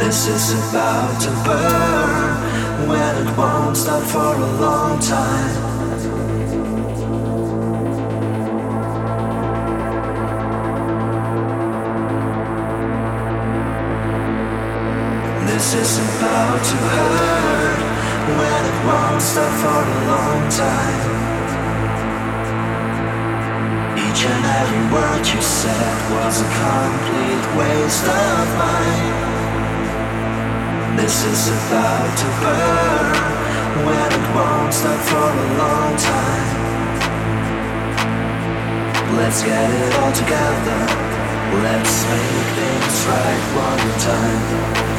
This is about to burn when it won't stop for a long time. This is about to hurt when it won't stop for a long time. Each and every word you said was a complete waste of mine. This is about to burn when it won't stop for a long time. Let's get it all together. Let's make things right one time.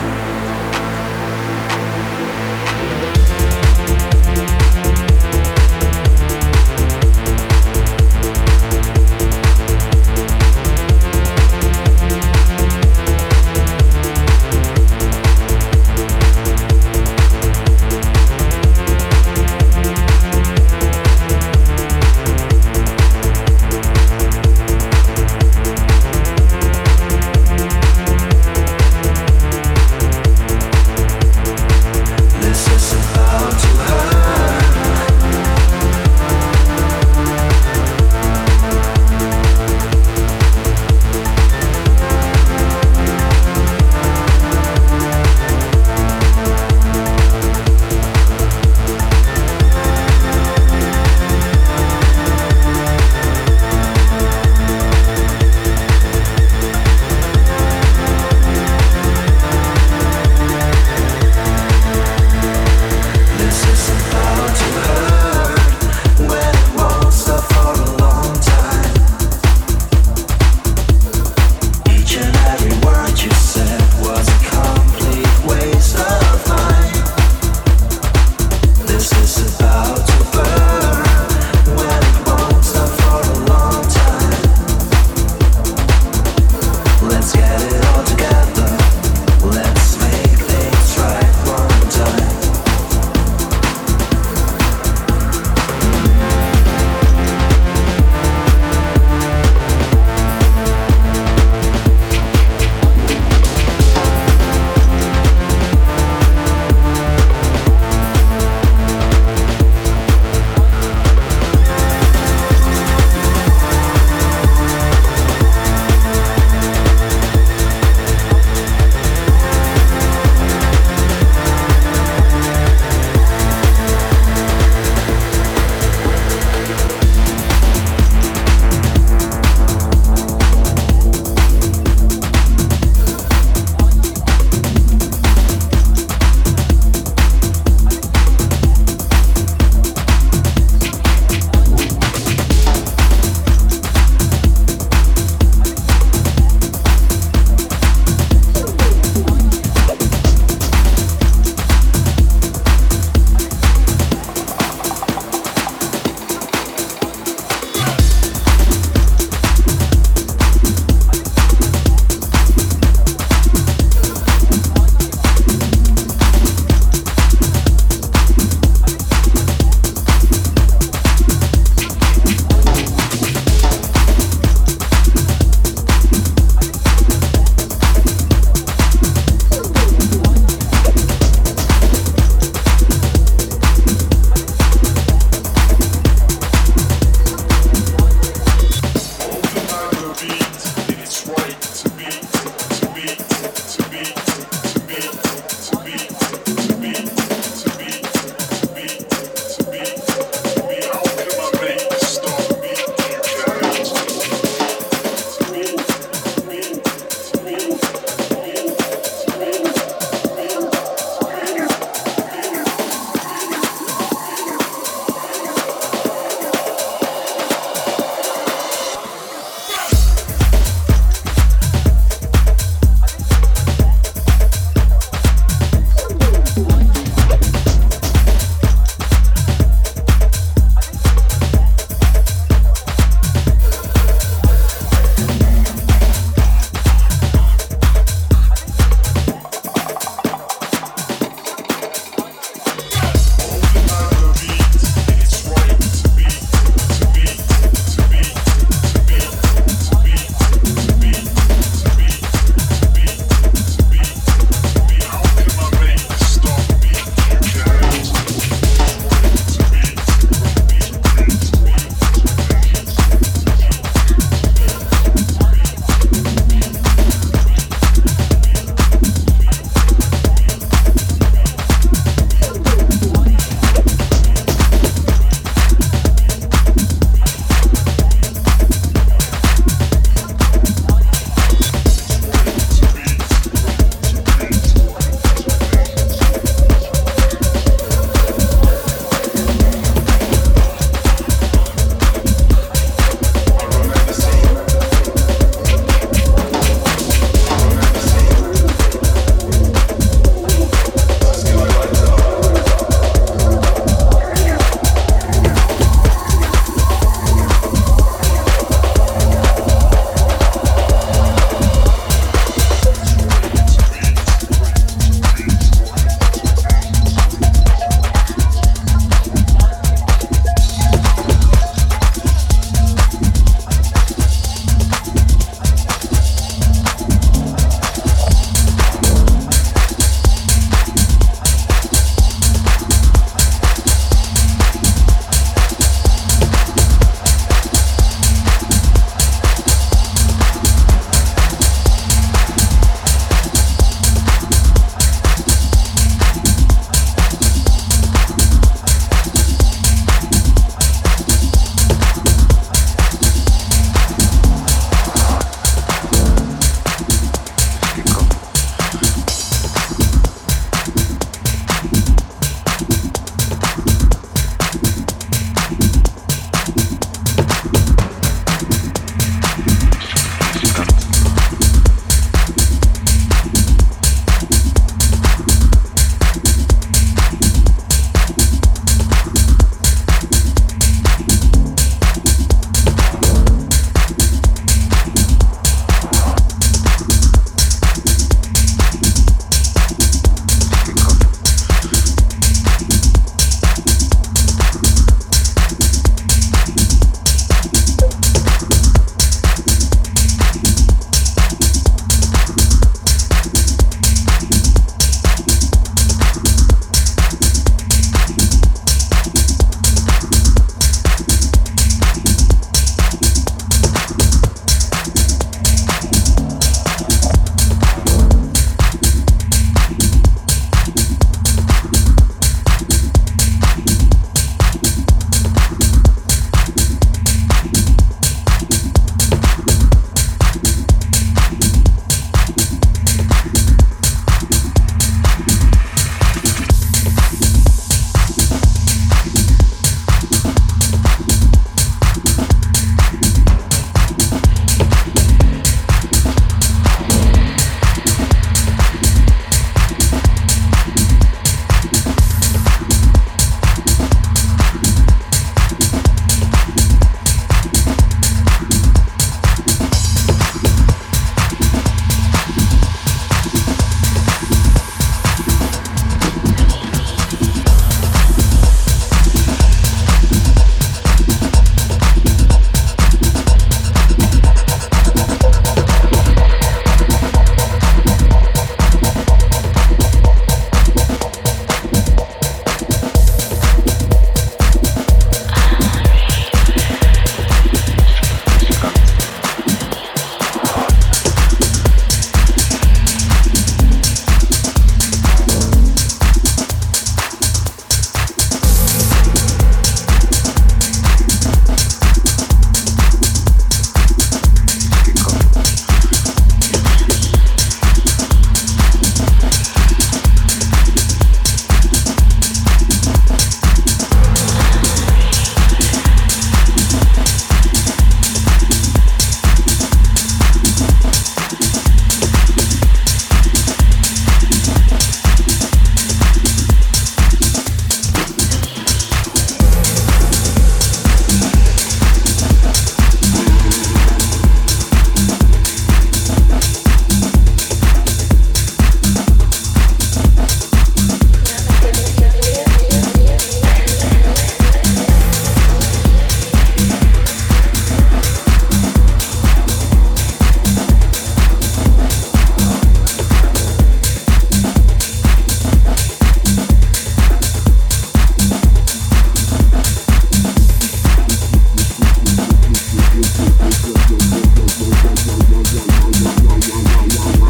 なななななな。